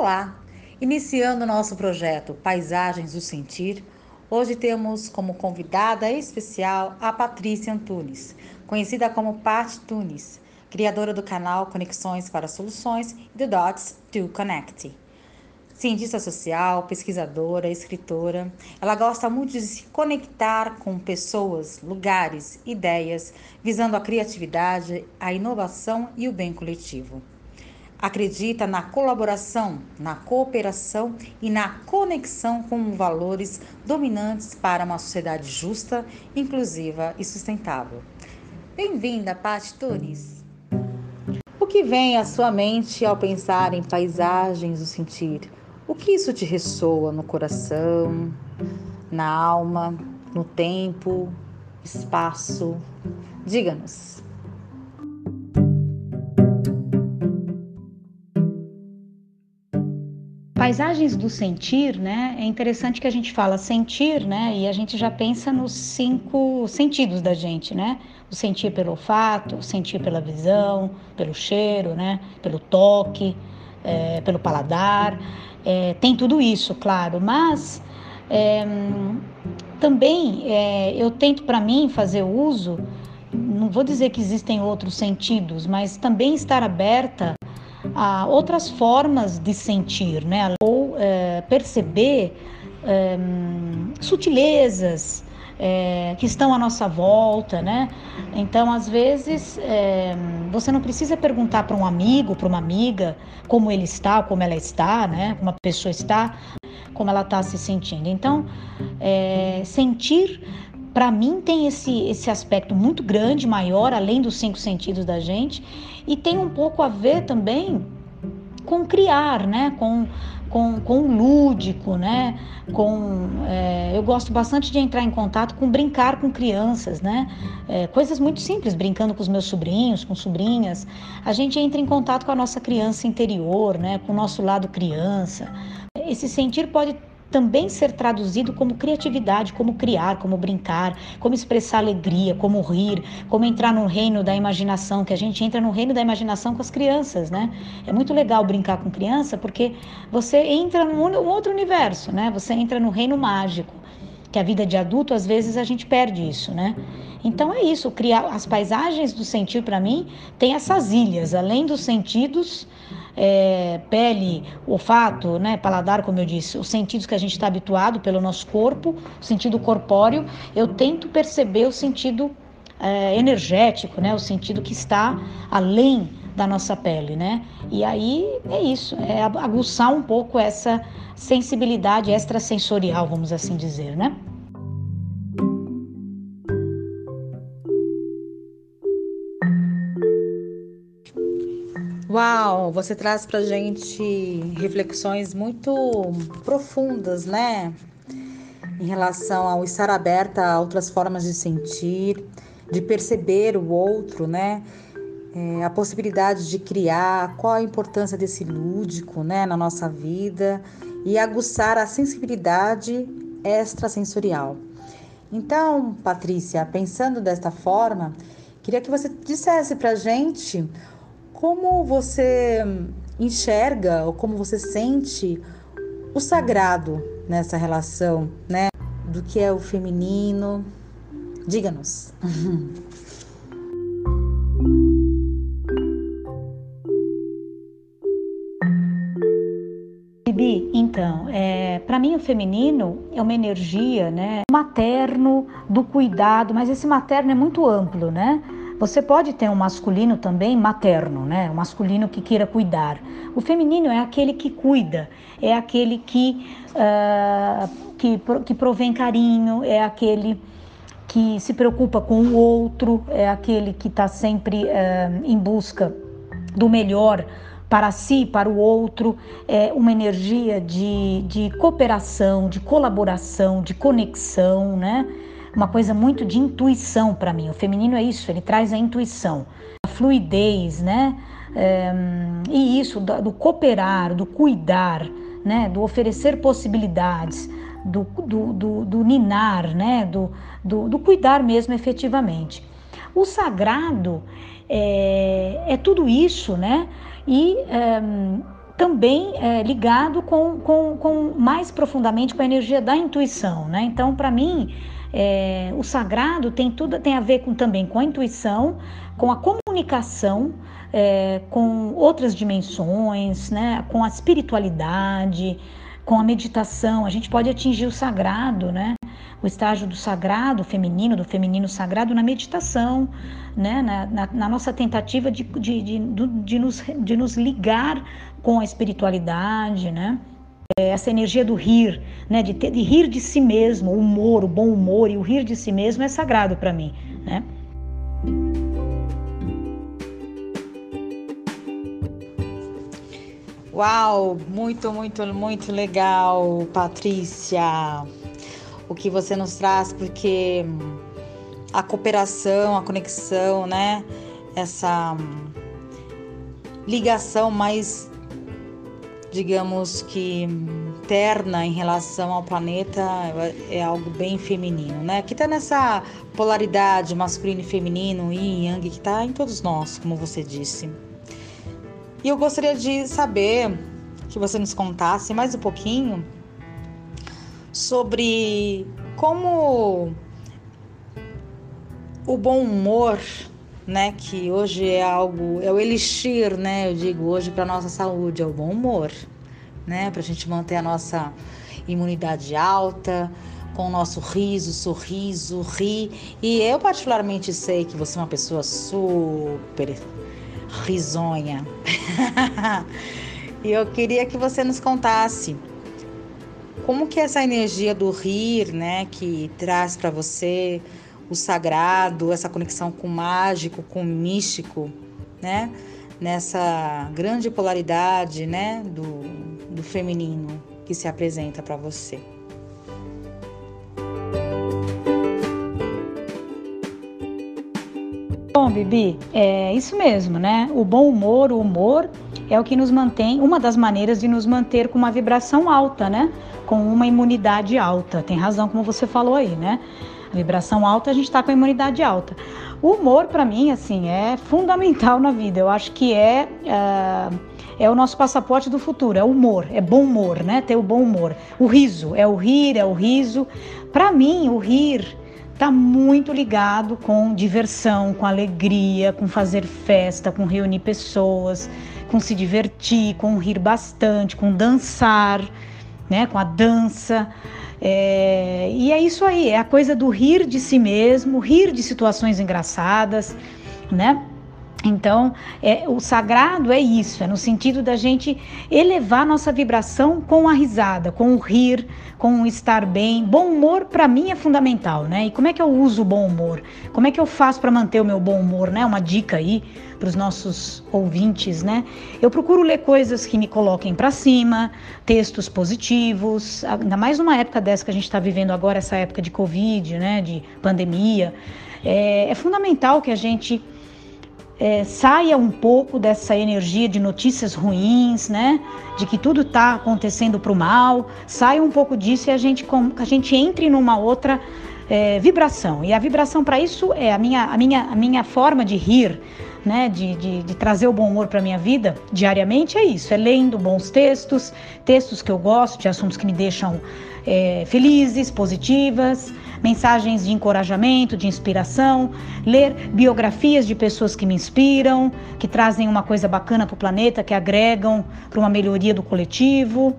Olá! Iniciando nosso projeto Paisagens do Sentir, hoje temos como convidada especial a Patrícia Antunes, conhecida como Pat Tunes, criadora do canal Conexões para Soluções e do Dots to Connect. Cientista social, pesquisadora, escritora, ela gosta muito de se conectar com pessoas, lugares, ideias, visando a criatividade, a inovação e o bem coletivo acredita na colaboração, na cooperação e na conexão com valores dominantes para uma sociedade justa, inclusiva e sustentável. Bem-vinda, Paty Tunes. O que vem à sua mente ao pensar em paisagens do sentir? O que isso te ressoa no coração, na alma, no tempo, espaço? Diga-nos. Paisagens do sentir, né? É interessante que a gente fala sentir, né? E a gente já pensa nos cinco sentidos da gente, né? O sentir pelo olfato, o sentir pela visão, pelo cheiro, né? Pelo toque, é, pelo paladar. É, tem tudo isso, claro, mas é, também é, eu tento para mim fazer uso, não vou dizer que existem outros sentidos, mas também estar aberta a outras formas de sentir, né? Ou é, perceber é, sutilezas é, que estão à nossa volta, né? Então, às vezes, é, você não precisa perguntar para um amigo, para uma amiga, como ele está, como ela está, né? Como a pessoa está, como ela está se sentindo. Então, é, sentir para mim tem esse, esse aspecto muito grande, maior, além dos cinco sentidos da gente, e tem um pouco a ver também com criar, né? Com, com, com lúdico, né? Com, é, eu gosto bastante de entrar em contato com brincar com crianças, né? É, coisas muito simples, brincando com os meus sobrinhos, com sobrinhas. A gente entra em contato com a nossa criança interior, né? Com o nosso lado criança. Esse sentir pode também ser traduzido como criatividade, como criar, como brincar, como expressar alegria, como rir, como entrar no reino da imaginação, que a gente entra no reino da imaginação com as crianças, né? É muito legal brincar com criança porque você entra num outro universo, né? Você entra no reino mágico, que a vida de adulto às vezes a gente perde isso, né? Então é isso, criar as paisagens do sentir para mim tem essas ilhas, além dos sentidos, é, pele, olfato, né, paladar, como eu disse, os sentidos que a gente está habituado pelo nosso corpo, o sentido corpóreo, eu tento perceber o sentido é, energético, né, o sentido que está além da nossa pele, né? E aí é isso, é aguçar um pouco essa sensibilidade extrasensorial, vamos assim dizer, né? Uau, você traz pra gente reflexões muito profundas, né? Em relação ao estar aberta a outras formas de sentir, de perceber o outro, né? É, a possibilidade de criar, qual a importância desse lúdico, né, na nossa vida e aguçar a sensibilidade extrasensorial. Então, Patrícia, pensando desta forma, queria que você dissesse pra gente como você enxerga ou como você sente o sagrado nessa relação, né? Do que é o feminino? Diga-nos. Bibi, então, é, para mim o feminino é uma energia, né, materno do cuidado, mas esse materno é muito amplo, né? Você pode ter um masculino também materno, né? Um masculino que queira cuidar. O feminino é aquele que cuida, é aquele que, uh, que, que provém carinho, é aquele que se preocupa com o outro, é aquele que está sempre uh, em busca do melhor para si, para o outro, é uma energia de, de cooperação, de colaboração, de conexão, né? Uma coisa muito de intuição para mim. O feminino é isso, ele traz a intuição, a fluidez, né? É, e isso do, do, cooperar, do cuidar, né? Do oferecer possibilidades, do, do, do, do ninar, né? Do, do, do, cuidar mesmo efetivamente. O sagrado é, é tudo isso, né? E é, também é, ligado com, com, com mais profundamente com a energia da intuição, né? Então, para mim, é, o sagrado tem tudo tem a ver com, também com a intuição, com a comunicação, é, com outras dimensões, né? Com a espiritualidade, com a meditação. A gente pode atingir o sagrado, né? o estágio do sagrado feminino, do feminino sagrado na meditação, né? na, na, na nossa tentativa de, de, de, de, nos, de nos ligar com a espiritualidade, né? É, essa energia do rir, né? de, ter, de rir de si mesmo, o humor, o bom humor e o rir de si mesmo é sagrado para mim. Né? Uau, muito, muito, muito legal, Patrícia o que você nos traz, porque a cooperação, a conexão, né? Essa ligação mais, digamos que terna em relação ao planeta é algo bem feminino, né? Que tá nessa polaridade masculino e feminino, yin e yang, que tá em todos nós, como você disse. E eu gostaria de saber que você nos contasse mais um pouquinho sobre como o bom humor, né, que hoje é algo, é o elixir, né, eu digo hoje para nossa saúde, é o bom humor, né, para a gente manter a nossa imunidade alta, com o nosso riso, sorriso, ri. E eu particularmente sei que você é uma pessoa super risonha. e eu queria que você nos contasse como que essa energia do rir, né, que traz para você o sagrado, essa conexão com o mágico, com o místico, né, nessa grande polaridade, né, do, do feminino que se apresenta para você. Bom, Bibi, é isso mesmo, né? O bom humor, o humor é o que nos mantém, uma das maneiras de nos manter com uma vibração alta, né? Com uma imunidade alta. Tem razão, como você falou aí, né? Vibração alta, a gente está com a imunidade alta. O humor, para mim, assim, é fundamental na vida. Eu acho que é, é, é o nosso passaporte do futuro. É humor, é bom humor, né? Ter o bom humor. O riso, é o rir, é o riso. Para mim, o rir está muito ligado com diversão, com alegria, com fazer festa, com reunir pessoas, com se divertir, com rir bastante, com dançar, né, com a dança. É, e é isso aí, é a coisa do rir de si mesmo, rir de situações engraçadas, né? Então, é, o sagrado é isso, é no sentido da gente elevar nossa vibração com a risada, com o rir, com o estar bem. Bom humor para mim é fundamental, né? E como é que eu uso o bom humor? Como é que eu faço para manter o meu bom humor, né? Uma dica aí para os nossos ouvintes, né? Eu procuro ler coisas que me coloquem para cima, textos positivos, ainda mais numa época dessa que a gente está vivendo agora, essa época de Covid, né? De pandemia. é, é fundamental que a gente é, saia um pouco dessa energia de notícias ruins, né? De que tudo está acontecendo para o mal, saia um pouco disso e a gente, a gente entre numa outra é, vibração. E a vibração para isso é a minha, a, minha, a minha forma de rir, né? De, de, de trazer o bom humor para minha vida diariamente é isso, é lendo bons textos, textos que eu gosto, de assuntos que me deixam é, felizes, positivas, mensagens de encorajamento, de inspiração, ler biografias de pessoas que me inspiram, que trazem uma coisa bacana para o planeta, que agregam para uma melhoria do coletivo.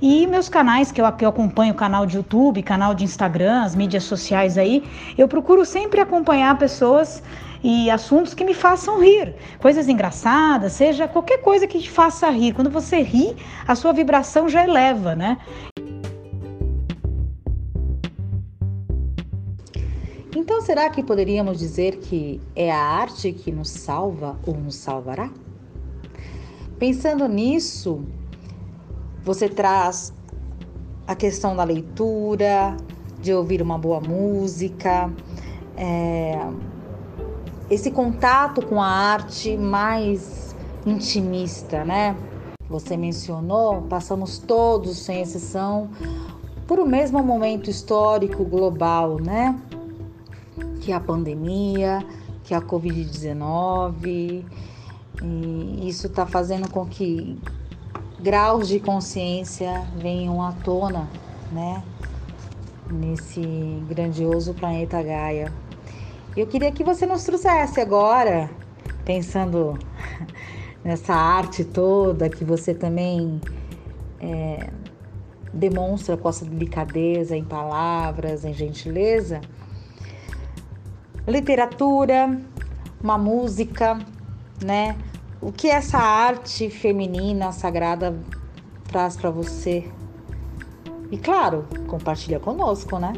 E meus canais, que eu, que eu acompanho, canal de YouTube, canal de Instagram, as mídias sociais aí, eu procuro sempre acompanhar pessoas e assuntos que me façam rir, coisas engraçadas, seja qualquer coisa que te faça rir. Quando você ri, a sua vibração já eleva, né? Então, será que poderíamos dizer que é a arte que nos salva ou nos salvará? Pensando nisso, você traz a questão da leitura, de ouvir uma boa música, é, esse contato com a arte mais intimista, né? Você mencionou, passamos todos, sem exceção, por o mesmo momento histórico global, né? Que a pandemia, que a Covid-19. E isso está fazendo com que graus de consciência venham à tona, né? Nesse grandioso planeta Gaia. Eu queria que você nos trouxesse agora, pensando nessa arte toda que você também é, demonstra com essa delicadeza em palavras, em gentileza, literatura, uma música, né? O que essa arte feminina sagrada traz para você? E claro, compartilha conosco, né?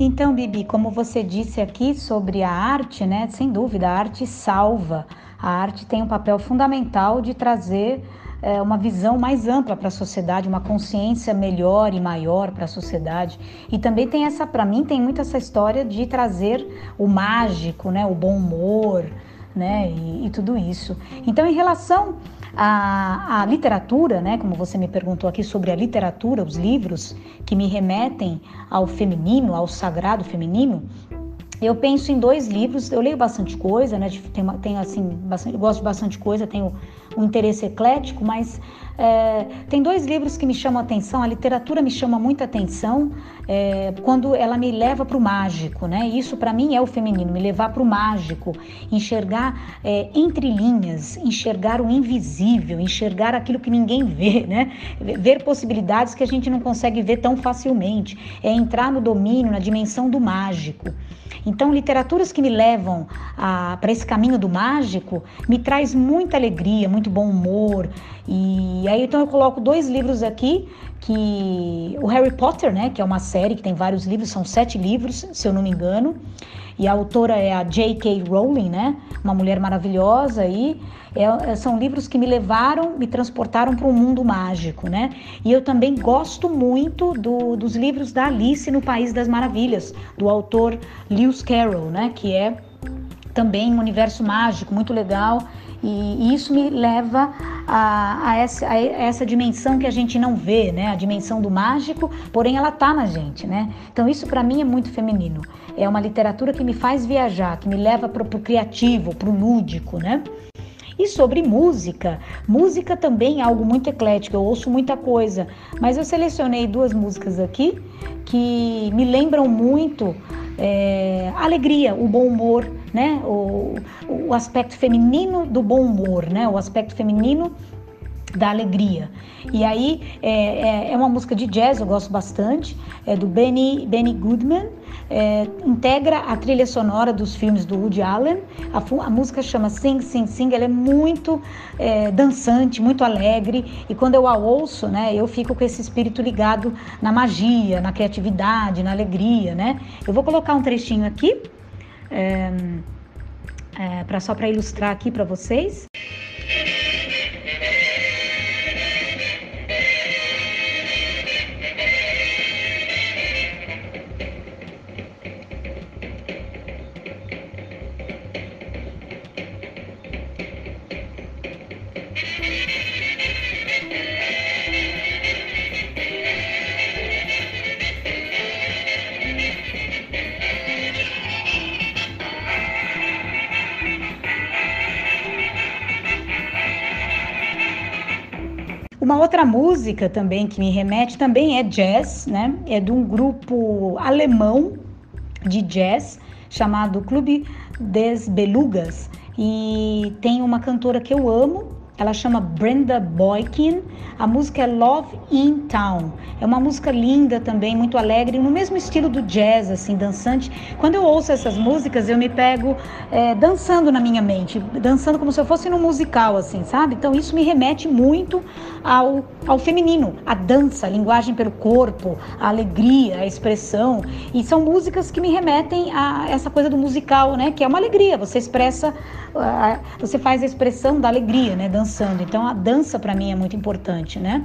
Então, Bibi, como você disse aqui sobre a arte, né? Sem dúvida, a arte salva. A arte tem um papel fundamental de trazer é, uma visão mais ampla para a sociedade, uma consciência melhor e maior para a sociedade. E também tem essa, para mim, tem muito essa história de trazer o mágico, né? O bom humor, né? E, e tudo isso. Então, em relação a, literatura, né, como você me perguntou aqui sobre a literatura, os livros que me remetem ao feminino, ao sagrado feminino, eu penso em dois livros, eu leio bastante coisa, né? Tenho assim, bastante, gosto de bastante coisa, tenho um interesse eclético, mas é, tem dois livros que me chamam a atenção. A literatura me chama muita atenção é, quando ela me leva para o mágico, né? Isso para mim é o feminino, me levar para o mágico, enxergar é, entre linhas, enxergar o invisível, enxergar aquilo que ninguém vê, né? Ver possibilidades que a gente não consegue ver tão facilmente. É entrar no domínio, na dimensão do mágico. Então, literaturas que me levam para esse caminho do mágico me traz muita alegria, muito bom humor. E aí, então, eu coloco dois livros aqui que o Harry Potter, né, que é uma série que tem vários livros, são sete livros, se eu não me engano. E a autora é a J.K. Rowling, né, uma mulher maravilhosa aí. É, é, são livros que me levaram, me transportaram para um mundo mágico, né? E eu também gosto muito do, dos livros da Alice no País das Maravilhas, do autor Lewis Carroll, né? Que é também um universo mágico muito legal. E, isso me leva a, a, essa, a, essa, dimensão que a gente não vê, né? A dimensão do mágico, porém ela tá na gente, né? Então isso para mim é muito feminino. É uma literatura que me faz viajar, que me leva para o criativo, para o lúdico, né? E sobre música, música também é algo muito eclético, eu ouço muita coisa, mas eu selecionei duas músicas aqui que me lembram muito é, alegria, o bom humor, né? O, o aspecto feminino do bom humor, né? O aspecto feminino da alegria. E aí é, é, é, uma música de jazz, eu gosto bastante, é do Benny, Benny Goodman, é, integra a trilha sonora dos filmes do Woody Allen. A, a música chama Sing, Sing, Sing, ela é muito é, dançante, muito alegre, e quando eu a ouço, né, eu fico com esse espírito ligado na magia, na criatividade, na alegria, né? Eu vou colocar um trechinho aqui, é, é pra, só para ilustrar aqui para vocês. Uma outra música também que me remete também é jazz, né? É de um grupo alemão de jazz chamado Clube des Belugas e tem uma cantora que eu amo, ela chama Brenda Boykin. A música é Love in Town. É uma música linda também, muito alegre, no mesmo estilo do jazz, assim, dançante. Quando eu ouço essas músicas, eu me pego é, dançando na minha mente, dançando como se eu fosse num musical, assim, sabe? Então isso me remete muito ao, ao feminino, a dança, a linguagem pelo corpo, a alegria, a expressão. E são músicas que me remetem a essa coisa do musical, né? Que é uma alegria. Você expressa, você faz a expressão da alegria, né? Dançando. Então a dança para mim é muito importante, né?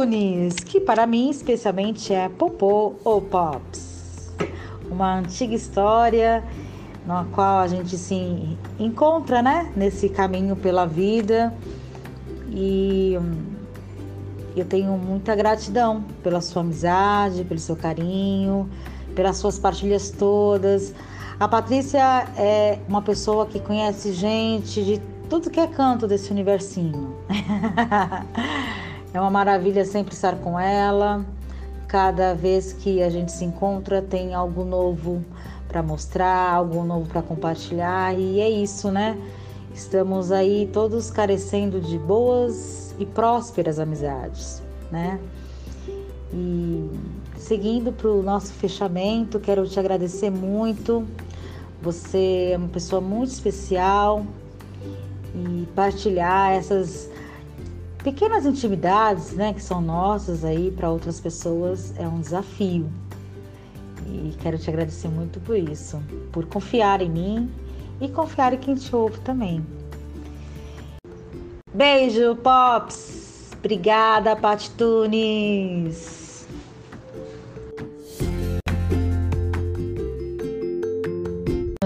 Tunes, que para mim especialmente é Popô ou Pops. Uma antiga história na qual a gente se encontra, né, nesse caminho pela vida. E hum, eu tenho muita gratidão pela sua amizade, pelo seu carinho, pelas suas partilhas todas. A Patrícia é uma pessoa que conhece gente de tudo que é canto desse universinho. é uma maravilha sempre estar com ela. Cada vez que a gente se encontra, tem algo novo para mostrar, algo novo para compartilhar, e é isso, né? Estamos aí todos carecendo de boas e prósperas amizades, né? E seguindo para o nosso fechamento, quero te agradecer muito. Você é uma pessoa muito especial, e partilhar essas pequenas intimidades, né, que são nossas aí para outras pessoas é um desafio. E quero te agradecer muito por isso, por confiar em mim e confiar em quem te ouve também. Beijo, Pops! Obrigada, Pat Tunes!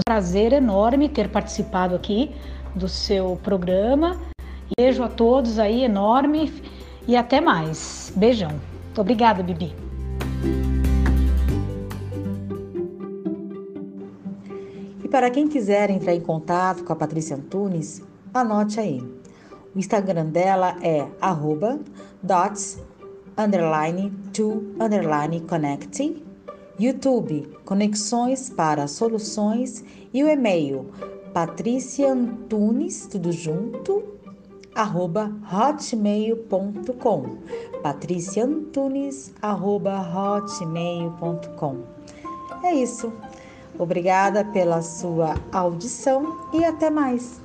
prazer enorme ter participado aqui do seu programa. Beijo a todos aí, enorme e até mais. Beijão. Obrigada, Bibi. E para quem quiser entrar em contato com a Patrícia Antunes, anote aí. O Instagram dela é arroba dots underline to underline connecting. YouTube, Conexões para Soluções e o e-mail Patrícia Antunes, tudo junto, arroba hotmail.com. Patrícia Antunes, arroba hotmail.com. É isso. Obrigada pela sua audição e até mais.